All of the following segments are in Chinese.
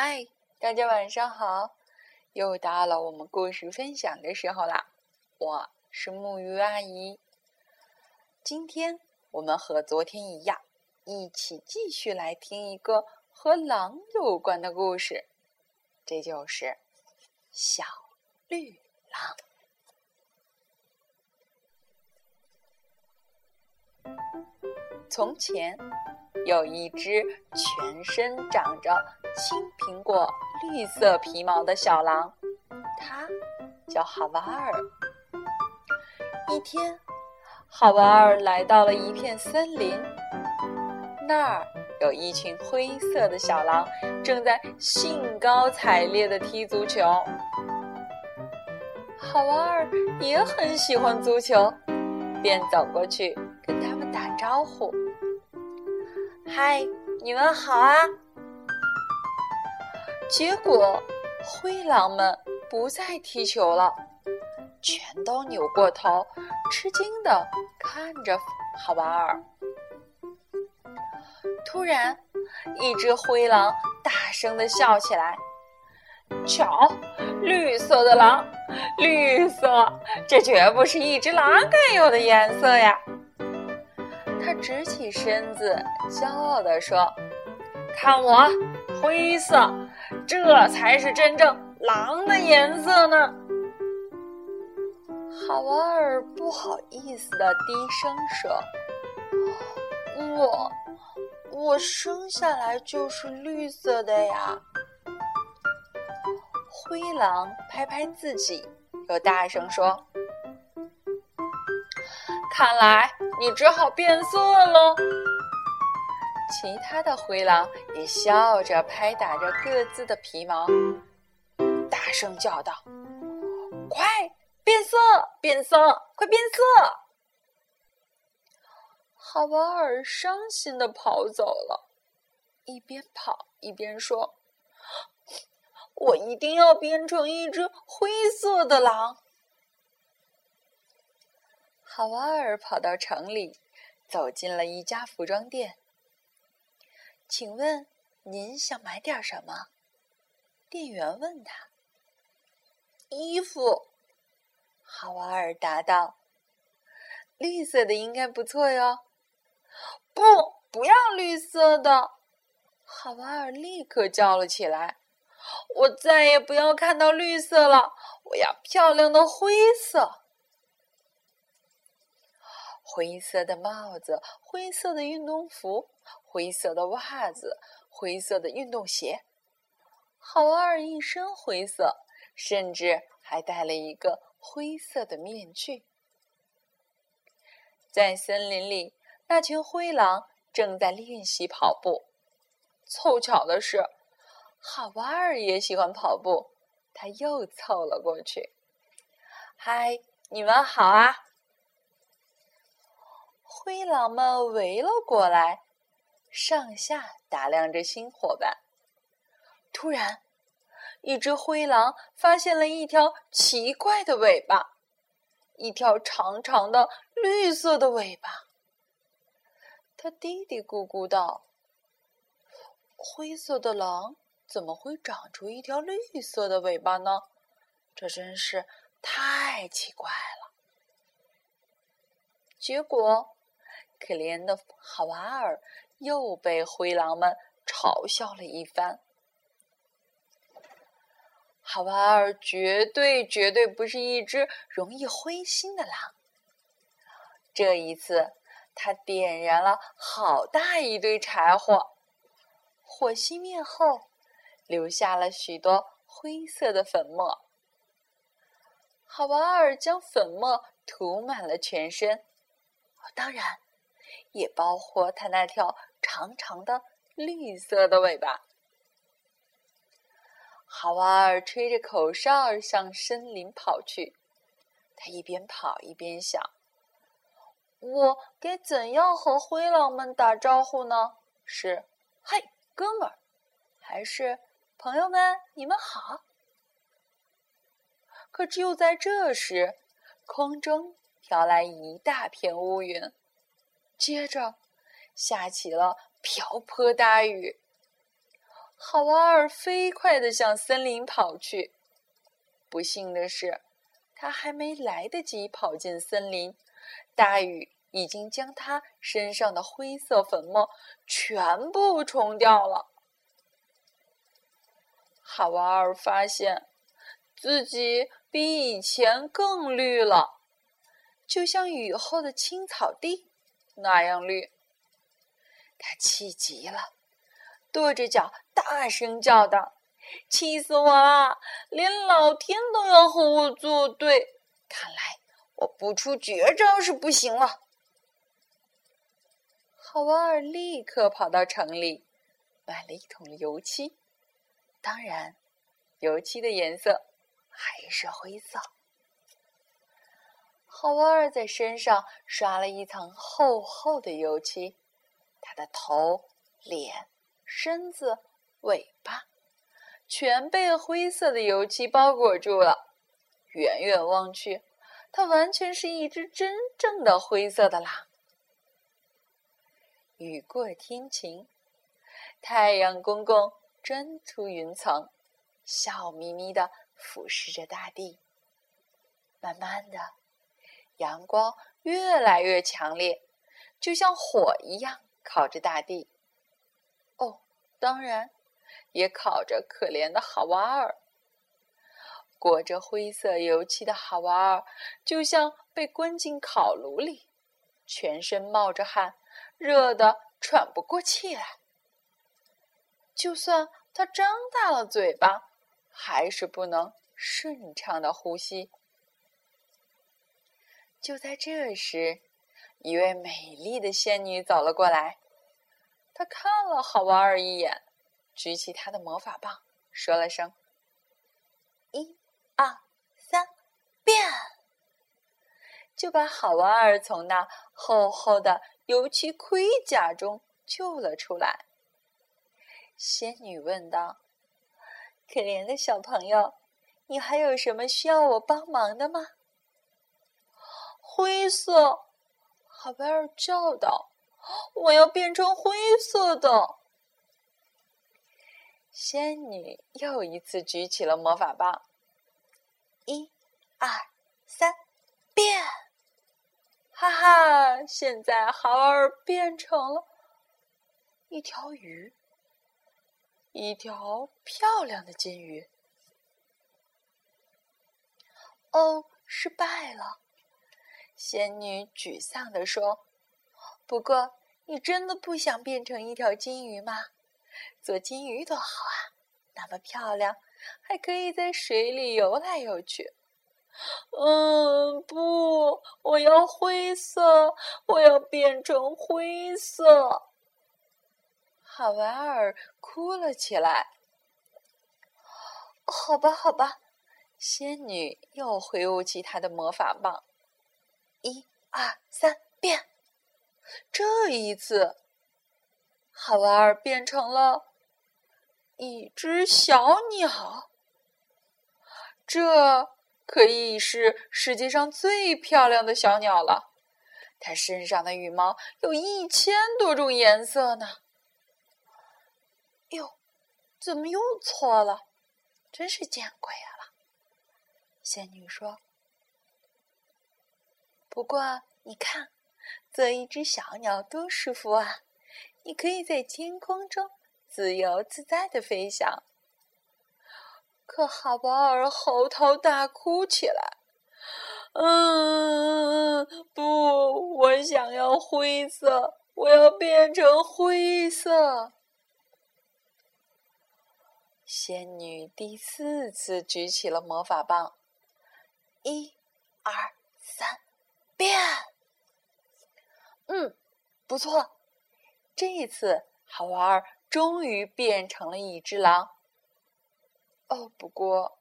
嗨，大家晚上好！又到了我们故事分享的时候啦。我是木鱼阿姨。今天我们和昨天一样，一起继续来听一个和狼有关的故事。这就是小绿狼。从前有一只全身长着青苹果绿色皮毛的小狼，它叫哈瓦尔。一天，哈瓦尔来到了一片森林，那儿有一群灰色的小狼正在兴高采烈地踢足球。哈瓦尔也很喜欢足球，便走过去跟他们打招呼：“嗨，你们好啊！”结果，灰狼们不再踢球了，全都扭过头，吃惊的看着哈瓦尔。突然，一只灰狼大声的笑起来：“瞧，绿色的狼，绿色，这绝不是一只狼该有的颜色呀！”直起身子，骄傲地说：“看我，灰色。”这才是真正狼的颜色呢！哈瓦尔不好意思的低声说：“我，我生下来就是绿色的呀。”灰狼拍拍自己，又大声说：“看来你只好变色喽。”其他的灰狼也笑着拍打着各自的皮毛，大声叫道：“快变色，变色，快变色！”哈瓦尔伤心的跑走了，一边跑一边说：“ 我一定要变成一只灰色的狼。”哈瓦尔跑到城里，走进了一家服装店。请问您想买点什么？店员问他。衣服，哈瓦尔答道。绿色的应该不错哟。不，不要绿色的！哈瓦尔立刻叫了起来。我再也不要看到绿色了，我要漂亮的灰色。灰色的帽子，灰色的运动服。灰色的袜子，灰色的运动鞋，哈瓦尔一身灰色，甚至还戴了一个灰色的面具。在森林里，那群灰狼正在练习跑步。凑巧的是，哈瓦尔也喜欢跑步，他又凑了过去。“嗨，你们好啊！”灰狼们围了过来。上下打量着新伙伴，突然，一只灰狼发现了一条奇怪的尾巴，一条长长的绿色的尾巴。他嘀嘀咕咕道：“灰色的狼怎么会长出一条绿色的尾巴呢？这真是太奇怪了。”结果，可怜的哈瓦尔。又被灰狼们嘲笑了一番。哈瓦尔绝对绝对不是一只容易灰心的狼。这一次，他点燃了好大一堆柴火，火熄灭后，留下了许多灰色的粉末。哈瓦尔将粉末涂满了全身，当然，也包括他那条。长长的绿色的尾巴，哈瓦尔吹着口哨向森林跑去。他一边跑一边想：“我该怎样和灰狼们打招呼呢？是‘嘿，哥们儿’，还是‘朋友们，你们好’？”可只有在这时，空中飘来一大片乌云，接着。下起了瓢泼大雨，好娃儿飞快地向森林跑去。不幸的是，他还没来得及跑进森林，大雨已经将他身上的灰色粉末全部冲掉了。好娃儿发现自己比以前更绿了，就像雨后的青草地那样绿。他气极了。跺着脚，大声叫道：“气死我了！连老天都要和我作对，看来我不出绝招是不行了。”好娃儿立刻跑到城里，买了一桶油漆。当然，油漆的颜色还是灰色。好娃儿在身上刷了一层厚厚的油漆，他的头、脸。身子、尾巴全被灰色的油漆包裹住了。远远望去，它完全是一只真正的灰色的狼。雨过天晴，太阳公公钻出云层，笑眯眯的俯视着大地。慢慢的，阳光越来越强烈，就像火一样烤着大地。哦当然，也烤着可怜的好娃儿。裹着灰色油漆的好娃儿，就像被关进烤炉里，全身冒着汗，热得喘不过气来。就算他张大了嘴巴，还是不能顺畅的呼吸。就在这时，一位美丽的仙女走了过来。她看了好娃儿一眼，举起她的魔法棒，说了声：“一、二、三，变！”就把好娃儿从那厚厚的油漆盔甲中救了出来。仙女问道：“可怜的小朋友，你还有什么需要我帮忙的吗？”灰色，好娃儿叫道。我要变成灰色的。仙女又一次举起了魔法棒，一、二、三，变！哈哈，现在豪儿变成了一条鱼，一条漂亮的金鱼。哦，失败了！仙女沮丧地说。不过，你真的不想变成一条金鱼吗？做金鱼多好啊，那么漂亮，还可以在水里游来游去。嗯，不，我要灰色，我要变成灰色。好娃儿哭了起来。好吧，好吧，仙女又挥舞起她的魔法棒，一、二、三，变！这一次，好娃儿变成了一只小鸟。这可以是世界上最漂亮的小鸟了。它身上的羽毛有一千多种颜色呢。哟，怎么又错了？真是见鬼了！仙女说：“不过你看。”做一只小鸟多舒服啊！你可以在天空中自由自在的飞翔。可哈巴尔嚎啕大哭起来：“嗯，不，我想要灰色，我要变成灰色。”仙女第四次举起了魔法棒，一、二、三，变！嗯，不错，这一次好娃儿终于变成了一只狼。哦，不过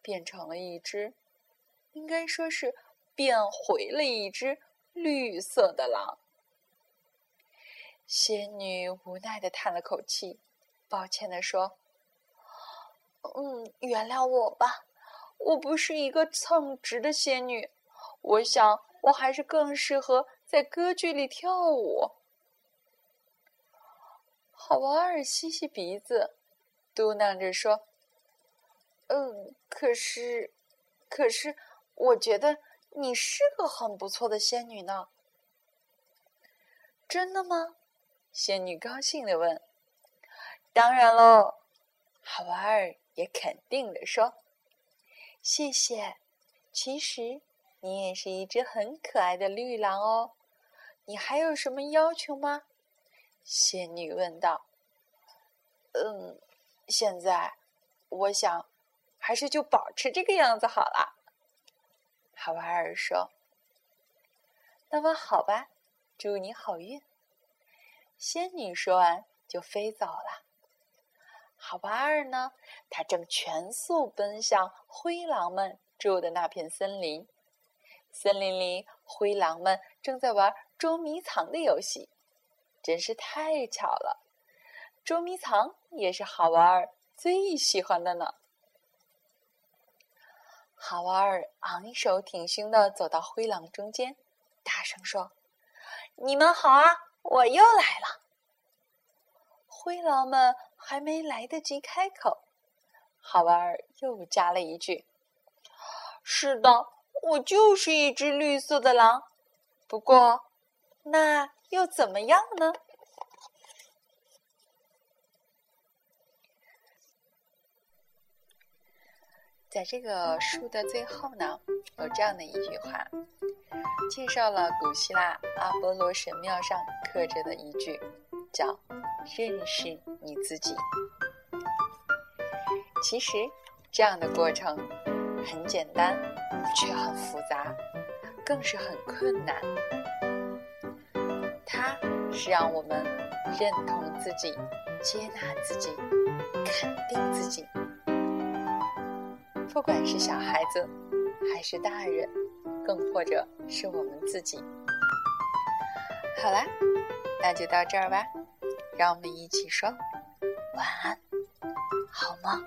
变成了一只，应该说是变回了一只绿色的狼。仙女无奈的叹了口气，抱歉的说：“嗯，原谅我吧，我不是一个称职的仙女。我想，我还是更适合。”在歌剧里跳舞，好娃儿吸吸鼻子，嘟囔着说：“嗯，可是，可是，我觉得你是个很不错的仙女呢。”真的吗？仙女高兴的问。“当然喽。”好娃儿也肯定的说：“谢谢。其实你也是一只很可爱的绿狼哦。你还有什么要求吗？”仙女问道。“嗯，现在我想还是就保持这个样子好了。”好娃儿说。“那么好吧，祝你好运。”仙女说完就飞走了。好娃儿呢？他正全速奔向灰狼们住的那片森林。森林里，灰狼们正在玩捉迷藏的游戏，真是太巧了。捉迷藏也是好玩儿最喜欢的呢。好玩儿昂首挺胸的走到灰狼中间，大声说：“你们好啊，我又来了。”灰狼们还没来得及开口，好玩儿又加了一句：“是的，我就是一只绿色的狼。不过，那又怎么样呢？”在这个书的最后呢，有这样的一句话，介绍了古希腊阿波罗神庙上刻着的一句，叫。认识你自己。其实，这样的过程很简单，却很复杂，更是很困难。它是让我们认同自己、接纳自己、肯定自己。不管是小孩子，还是大人，更或者是我们自己。好啦，那就到这儿吧。让我们一起说晚安，好吗？